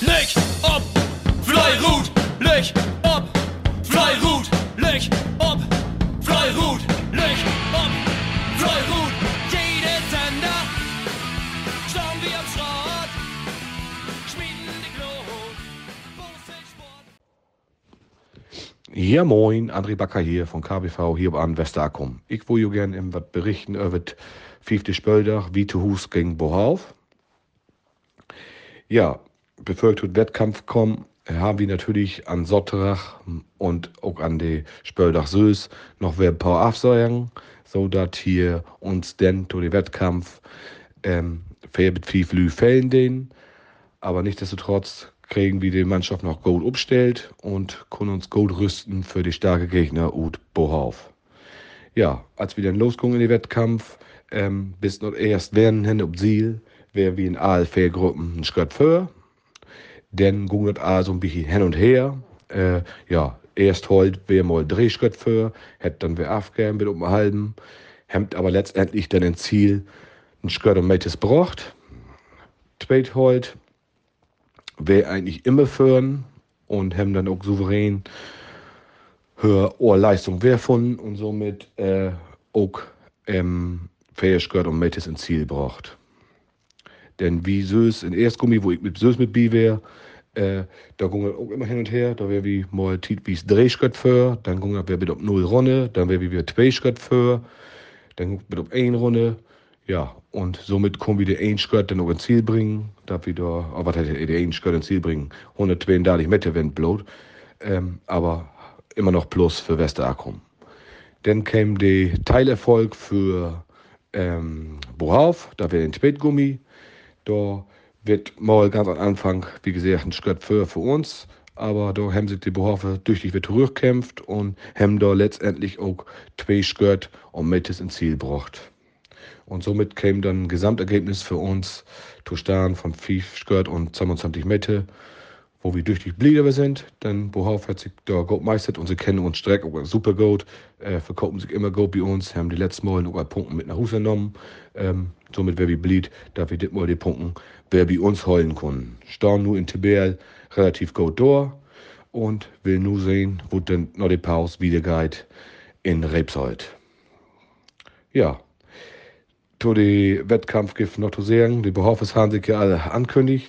Licht ob, Fleirut, Licht ob, Fleirut, Licht ob, Fleirut, Licht ob, Fleirut. Jede Sender, schauen wir am Schrott, schmieden die Glut, Ja, moin, André Backer hier von KBV hier an Westerakum. Ich will jo gern im berichten über das fünfte Spöldach, wie zu Hus gegen Bohauf. Ja, zum Wettkampf komme, haben wir natürlich an Sotterach und auch an die Spöldach Süß noch ein paar Absagen, so dass hier uns denn zu dem Wettkampf ähm, viel Flü fällen den. Aber nichtsdestotrotz kriegen wir die Mannschaft noch gut umstellt und können uns gut rüsten für die starke Gegner ut Bohauf. Ja, als wir dann losgingen in den Wettkampf, ähm, bis noch erst werden hin ob Ziel, wer wie in allen vier Gruppen ein Schritt. Dann ging das also ein bisschen hin und her. Äh, ja, erst heute wer mal drei Schritt für, hätte dann wer aufgegeben mit um halben, hemmt aber letztendlich dann ein Ziel ein Schritt und Metes braucht. Zweit heute wer eigentlich immer führen und haben dann auch souverän höher Ohrleistung wer von und somit äh, auch ähm, Fähigkeit und Metes ins Ziel braucht. Denn wie Sös in Erstgummi, wo ich mit Sös mit B wäre, äh, da ging auch immer hin und her. Da wäre wie mal Tiet wie drei Schritt für, dann ging wir mit auf null Runde, dann wäre wie wir zwei Schritt für, dann mit auf ein Runde. Ja, und somit kommen wir die ein Schritt dann auch ins Ziel bringen. Da wieder, oh, was hätte die ein Schritt ins Ziel bringen? 132 Meter wenn blot. Ähm, aber immer noch Plus für Westerakum. Dann kam der Teilerfolg für ähm, Bohauf, da wäre ein Spätgummi. Da wird mal ganz am Anfang, wie gesagt, ein Schritt für, für uns. Aber da haben sich die Bohafe durch die zurückgekämpft und haben da letztendlich auch zwei Schritt und Mettes ins Ziel gebracht. Und somit kam dann ein Gesamtergebnis für uns Tostan von 5 Schritt und 22 Meter wo wir durch die Blieder sind. Dann Bohauf hat sich da gut meistert und sie kennen uns direkt auch super gut, äh, verkaufen sich immer gut bei uns, haben die letzten Mal noch Punkte mit nach Hause genommen. Ähm, somit wer wie blieb, da wir dit mal die Punkte, wer bei uns heulen können. Stehen nur in Tibel relativ gut da und will nur sehen, wo denn noch die Pause wieder geht in Rebsold. Ja, zu dem Wettkampf gibt noch zu sagen, die Behaufes haben sich ja alle ankündigt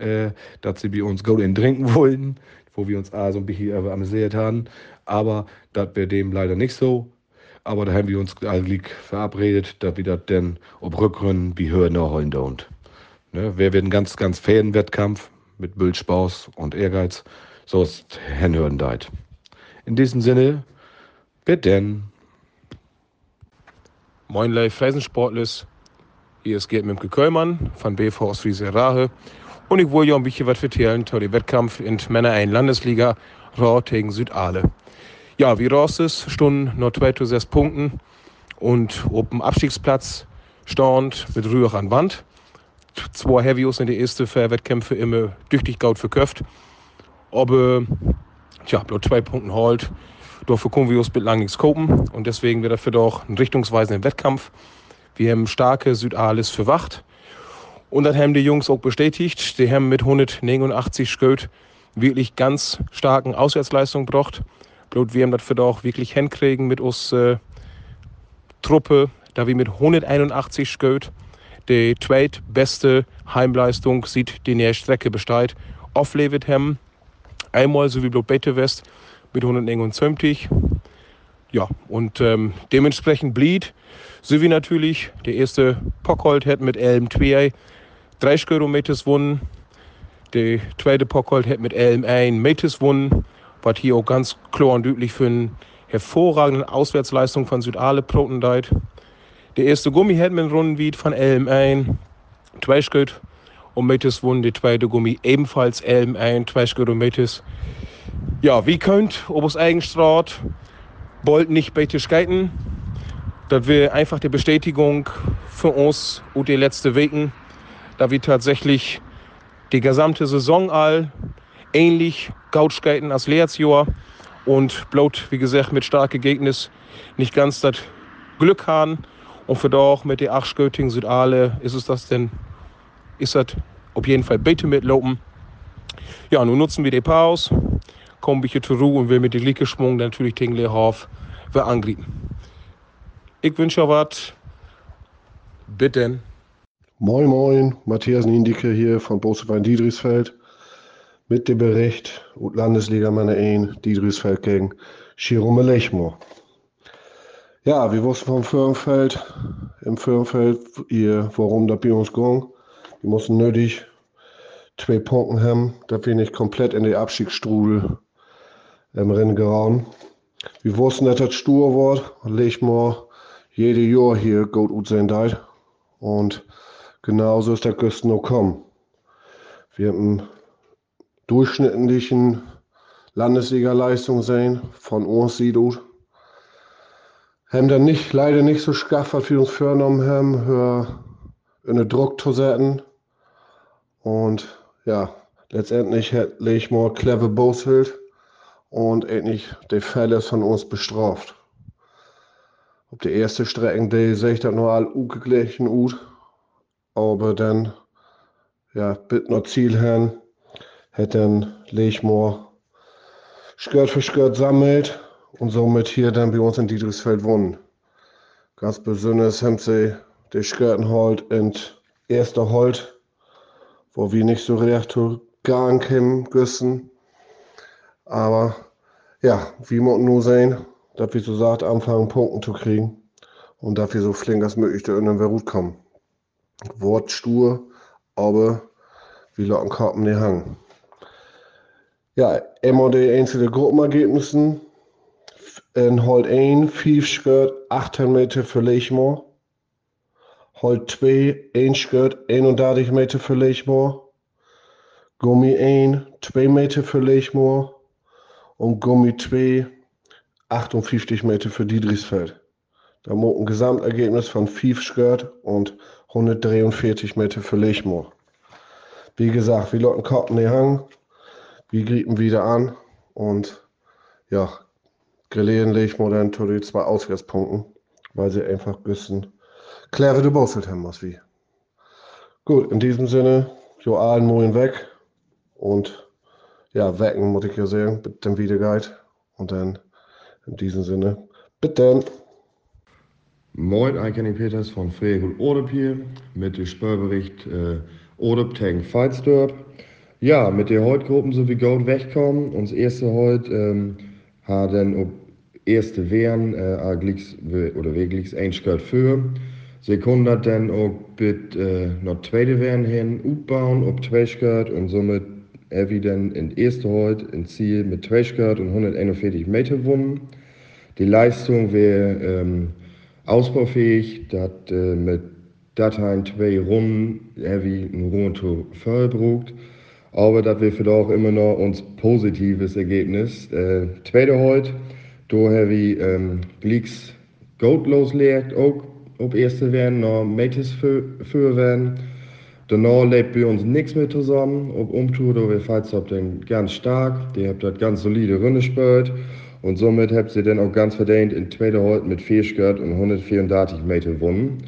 äh, dass sie bei uns Golden trinken wollten, wo wir uns auch so ein bisschen äh, amüsiert haben. Aber das wäre dem leider nicht so. Aber da haben wir uns eigentlich verabredet, dass wir das dann ob Rückrennen wie höher nachholen don't. Ne? Wir werden ganz, ganz fairen Wettkampf mit Bildspauß und Ehrgeiz. So ist hinhören deit. In diesem Sinne, wer denn? Moin, live Freisensportlis. Hier ist Gerd Mimke Köllmann von BV aus Friese Rahe. Und ich wollte ja ein bisschen was erzählen zu dem Wettkampf in Männer 1 Landesliga Raw gegen Südale. Ja, wie raus ist, stunden noch 2 zu 6 Punkten und dem Abstiegsplatz stand mit Rühr an Wand. Zwei Heavyos in die erste Wettkämpfe immer tüchtig gaut verköpft. Aber, tja, bloß zwei Punkte halt. Dafür können wir uns bislang nichts kopen und deswegen wird dafür doch ein richtungsweisender Wettkampf. Wir haben starke Südales verwacht. Und das haben die Jungs auch bestätigt. Die haben mit 189 Sköld wirklich ganz starken Auswärtsleistung gebracht. Blut, wir haben das für auch wirklich hinkriegen mit uns äh, Truppe, da wir mit 181 Sköld die zweitbeste Heimleistung sieht, die nächste Strecke besteht, auflevet haben. Einmal so wie Blut Bete West mit 179. Ja, und ähm, dementsprechend blieb, so wie natürlich der erste Pockhold hat mit Elm 2 30 Kilometer gewonnen. Der zweite Pockhold hat mit Elm 1 Meter gewonnen, was hier auch ganz klar und deutlich für eine hervorragende Auswärtsleistung von Südale Protendeit. Der erste Gummi hat mit Rundenwied von Elm 1 2 Schritt und Meter gewonnen. Der zweite Gummi ebenfalls Elm 1 2 Kilometer. Ja, wie könnt, ob es Eigenstraat, wollt nicht bei skaten. Das wäre einfach die Bestätigung für uns und die letzten Wochen da wir tatsächlich die gesamte Saison all ähnlich Gautskaten als Lehrjahr und bloß, wie gesagt, mit starken Gegnern nicht ganz das Glück haben. Und für doch mit der Achschgöting Südale ist es das denn, ist das auf jeden Fall bitte mitlaufen. Ja, nun nutzen wir die Pause, kommen bisschen zur Ruhe und will mit linken Schwung natürlich den Hof wir. Ich wünsche euch was. Bitte. Moin Moin, Matthias Niendicke hier von Bosewein Diedrichsfeld mit dem Bericht Landesliga Männer 1 Diedrichsfeld gegen Chirume Lechmo. Ja, wir wussten vom Firmenfeld, im Firmenfeld, ihr, warum da bei ging. Wir mussten nötig zwei Punkte haben, dass wir nicht komplett in die Abstiegsstrudel im Rennen geraten. Wir wussten, dass das stur wird, Lechmo jede Jahr hier gut aussehen darf. Und genauso ist der kommen. Wir haben durchschnittlichen Landesliga-Leistung sehen von uns sieht aus. Haben dann nicht, leider nicht so schaff, was wir uns vorgenommen haben, für eine Druck zu. Und ja, letztendlich hat Lechmore clever Boshild und endlich die Fälle von uns bestraft. Op de eerste strecking deed sich dat nur all ugeglichen ut, aber dann, ja, bis noch Ziel hin, hat dann Lechmoor Skirt für Skirt sammelt und somit hier dann bei uns in Dietrichsfeld wohnen. Ganz besonders haben sie die Skirten halt in erster Holt, wo wir nicht so recht gang haben güssen. Aber ja, wie man nur sehen, dass wir so sagt, anfangen, Punkten zu kriegen und wir so flink als möglich da in den Verut kommen. Wort stur, aber locken Karten nicht hangen. Ja, immer die einzelnen Gruppenergebnissen. In Holt 1, 5 Skirt, 18 Meter für Lechmoor. Holt 2, 1 Skirt, 31 Meter für Lechmoor. Gummi 1, 2 Meter für Lechmoor. Und Gummi 2, 58 Meter für Diedrichsfeld. Da muss ein Gesamtergebnis von 5 Skirt und 143 Meter für Lechmoor. Wie gesagt, wir locken Koppen die Hang, wir grieben wieder an und ja, grillieren Lechmoor dann zu den zwei Auswärtspunkten, weil sie einfach ein bisschen clever gebosselt haben, was wie. Gut, in diesem Sinne, Joalen Moin weg und ja, wecken, muss ich ja sagen, mit dem Wiederguide und dann in diesem Sinne, bitte. Moin, Kenny Peters von Freg und Odep hier mit dem Spörbericht äh, Odep gegen Feitsdorp. Ja, mit den Heutgruppen so wie gut wegkommen. Uns erste heute ähm, dann ob erste Wehren äh, glicks, oder wirklich ein Skirt für. Sekunde dann auch mit äh, noch zweite Wehren hin aufbauen, ob zwei Skirt und somit er dann in erste heute in Ziel mit zwei Skirt und 141 Meter gewonnen. Die Leistung wäre ähm, ausbaufähig, das äh, mit Dateien zwei Runden wie ein Runde vollbrucht. Aber das wäre für auch immer noch uns positives Ergebnis. Äh, zweite heute, da wie ähm, Glicks Gold loslegt, auch ob erste werden, noch Metis für, für werden. Danach lebt bei uns nichts mehr zusammen. Ob Umtour, da wir falls ob den ganz stark, die habt das ganz solide Runde gespielt. Und somit habt ihr dann auch ganz verdient in zweiter Halt mit 4 Skirt und 134 Meter gewonnen.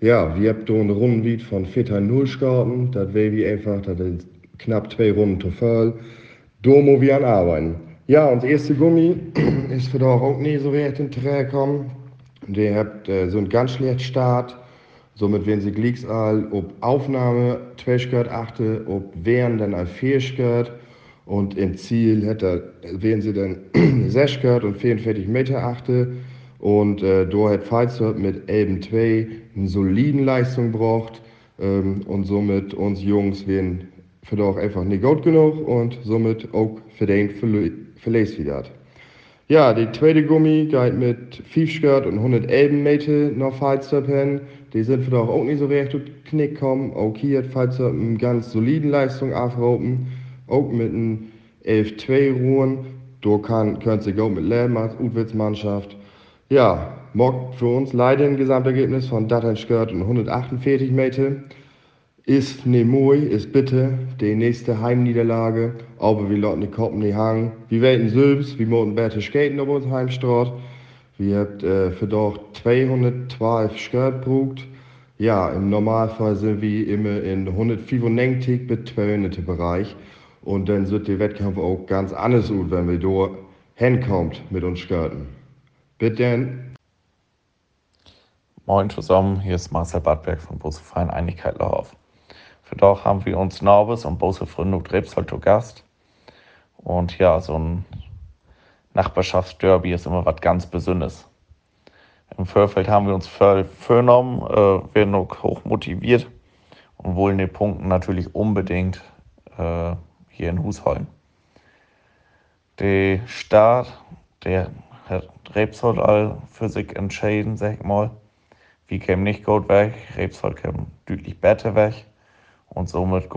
Ja, wir habt da eine Rundenwied von 4-0 Skarten. Das wäre wie einfach, das sind knapp zwei Runden zu. Da muss wir an arbeiten. Ja, und das erste Gummi ist für da auch nie so recht in Träger gekommen. Der hat äh, so einen ganz schlechten Start. Somit werden sie gleich all ob Aufnahme 2 Skirt achte, ob während dann ein 4 Skirt. Und im Ziel hätte, wären sie dann 6 gehört und 44 Meter achte. Und äh, da hat Pfizer mit Elben 2 eine soliden Leistung gebraucht. Ähm, und somit uns Jungs werden für doch einfach nicht gut genug und somit auch verdient verlässt wieder. Ja, die zweite Gummi geht mit 5 Skirt und 111 Meter nach Pfizer hin. Die sind für doch auch nicht so recht Knick kommen. Auch hier hat Pfizer eine ganz soliden Leistung aufgehoben auch mit einem 11-2 ruhen. Da kann, sie auch mit leben als Utwitz-Mannschaft. Ja, morgen für uns leider ein Gesamtergebnis von Dattenskirt und 148 Meter. Ist ne Mui, ist bitte die nächste Heimniederlage. Aber wir lassen die Koppen nicht hangen. Wir werden selbst, wir müssen besser skaten auf unserem Heimstraat. Wir haben äh, für doch 212 Skirt gebraucht. Ja, im Normalfall sind wir immer in 195 bis 200 Bereich. Und dann wird der Wettkampf auch ganz anders gut, wenn wir da hinkommt mit uns Skirten. Bitte. Moin zusammen, hier ist Marcel Badberg von Bose Verein Einigkeit Lauf. Für doch haben wir uns Norbis und Bose Fründung Rebsold zu Gast. Und ja, so ein Nachbarschaftsderby ist immer was ganz Besonderes. Im Vorfeld haben wir uns vorgenommen, äh, werden hoch motiviert und wollen die Punkte natürlich unbedingt äh, hier in Husholm. Der Start, der hat Rebsold für sich entschieden, sag ich mal. Wir kämen nicht gut weg, Rebsold kämen deutlich besser weg. Und somit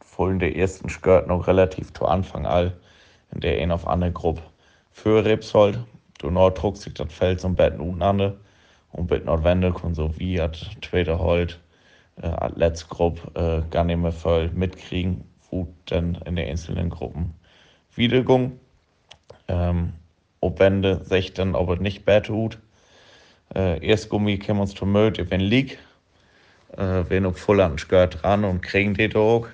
fullen der ersten Skirt noch relativ zu Anfang all in der ein auf andere Gruppe für Rebsold. Du noch druckst sich das Feld zum Betten unten an und bit notwendig und so wie hat zweite Holt äh, als letzte Gruppe äh, gar nicht mehr voll mitkriegen, wo dann in den einzelnen Gruppen wiedergung. Ähm, ob Wende sich dann ob es nicht besser tut. Äh, erst Gummi kämen uns zum Müll, wenn liegt äh, wir noch voll an Skirt ran und kriegen die auch.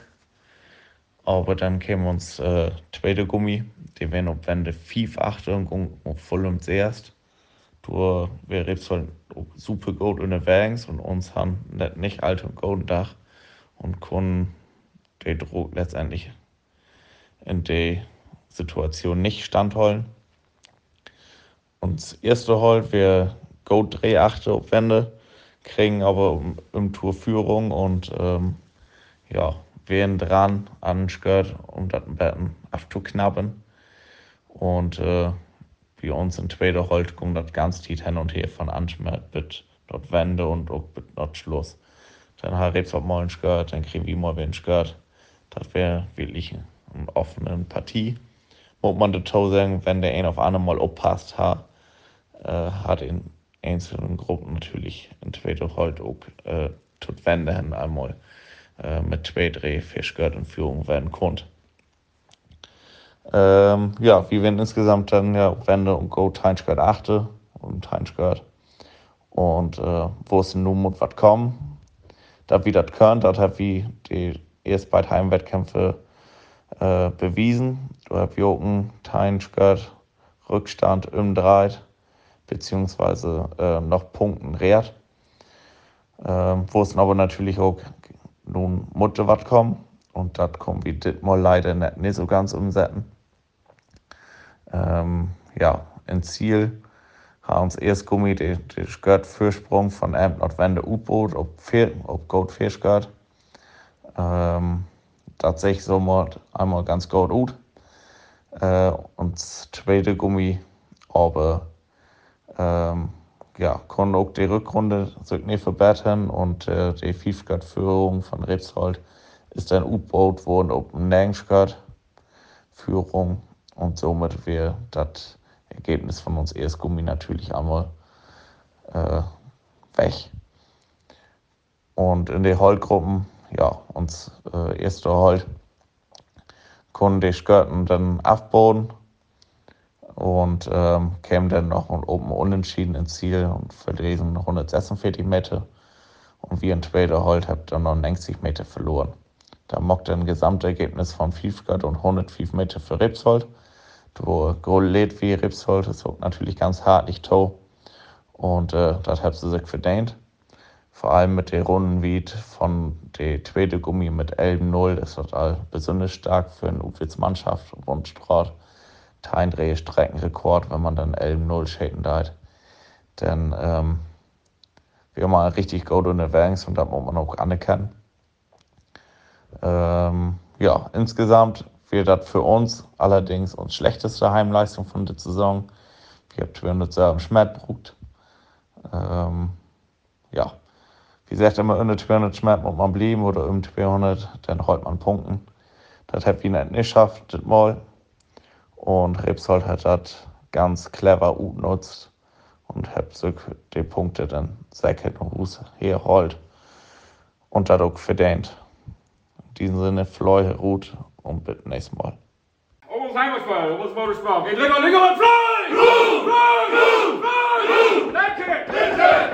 Aber dann kämen uns äh, zweite Gummi, die werden auf Wände 5 Achtung und voll und zuerst. Du, wir reden super gut unterwegs und uns haben nicht alt und gut Dach und können den Druck letztendlich in der Situation nicht standhalten. Und das erste Halt, wir Gold Dreh achte auf Wände kriegen aber im Tour Führung und ähm, ja, wären dran an Skirt, um das Betten abzuknappen. Und äh, wie uns in Tweede Holt kommt das ganz tief hin und her von Anschmerz bis dort Wende und auch bis dort Schluss. Dann hat jetzt mal ein Skirt, dann kriegen wir mal wieder ein Skirt. Das wäre wirklich eine offene Partie. Muss man dazu sagen, wenn der ein auf einmal aufpasst hat, äh, hat ihn einzelnen Gruppen natürlich entweder halt auch äh, tut wenden einmal äh, mit zwei, drei Fischgeld und Führung werden konnte. Ähm, ja, wir werden insgesamt dann ja Wende und Go Teinschgert achte und Teinschgert. Und äh, wo es nun muss was kommen, da wie das können, das hat wie die erst bei Heimwettkämpfe äh, bewiesen. Du hast Joken, Teinschgert, Rückstand im Dreit beziehungsweise äh, noch Punkten rät. Ähm, wo es aber natürlich auch nun Mutter was kommen und das kommen wir dit mal leider nicht, nicht so ganz umsetzen. Ähm, ja, im Ziel haben uns erst Gummi, der Skirt Fürsprung von Amt Nordwende U-Boot, ob, ob Gold Fischgurt. Ähm, tatsächlich so mal einmal ganz gut. Äh, und das zweite Gummi, aber ähm, ja, konnten auch die Rückrunde sich nicht verbessern und äh, die Fiefgard-Führung von Rebsold ist dann U-Boot worden auf Nängsgard-Führung und somit wäre das Ergebnis von uns erst Gummi natürlich einmal äh, weg. Und in den Holtgruppen, ja, uns äh, erste Holt, konnten die Skirten dann abbauen und ähm, kämen dann noch oben unentschieden ins Ziel und verlesen 146 Meter. Und wir in Trader Holt haben dann noch 90 Meter verloren. Da mockte ein Gesamtergebnis von 5 und 105 Meter für Ripsholt. Du lädt wie Ripsholt, das ist natürlich ganz hart, nicht to. Und äh, das hat sie sich verdient. Vor allem mit den Runden wie von der zweiten Gummi mit 11-0 ist das all besonders stark für eine Upwitz-Mannschaft und Straat. Teindrehstreckenrekord, wenn man dann 11-0 schäden darf. Denn ähm, wir haben mal richtig gut unterwegs und da muss man auch anerkennen. Ähm, ja, insgesamt wird das für uns allerdings unsere schlechteste Heimleistung von der Saison. Wir haben 207 Schmerz ähm, ja, wie gesagt, immer unter 200 Schmerz muss man bleiben oder um 200, dann holt man Punkten. Das hat wir nicht geschafft, das Mal. Und Rebsold hat das ganz clever genutzt und hat sich die Punkte dann säckert und herholt und dadurch verdient. In diesem Sinne, Fleu, Ruth und bis nächstes Mal. Almost!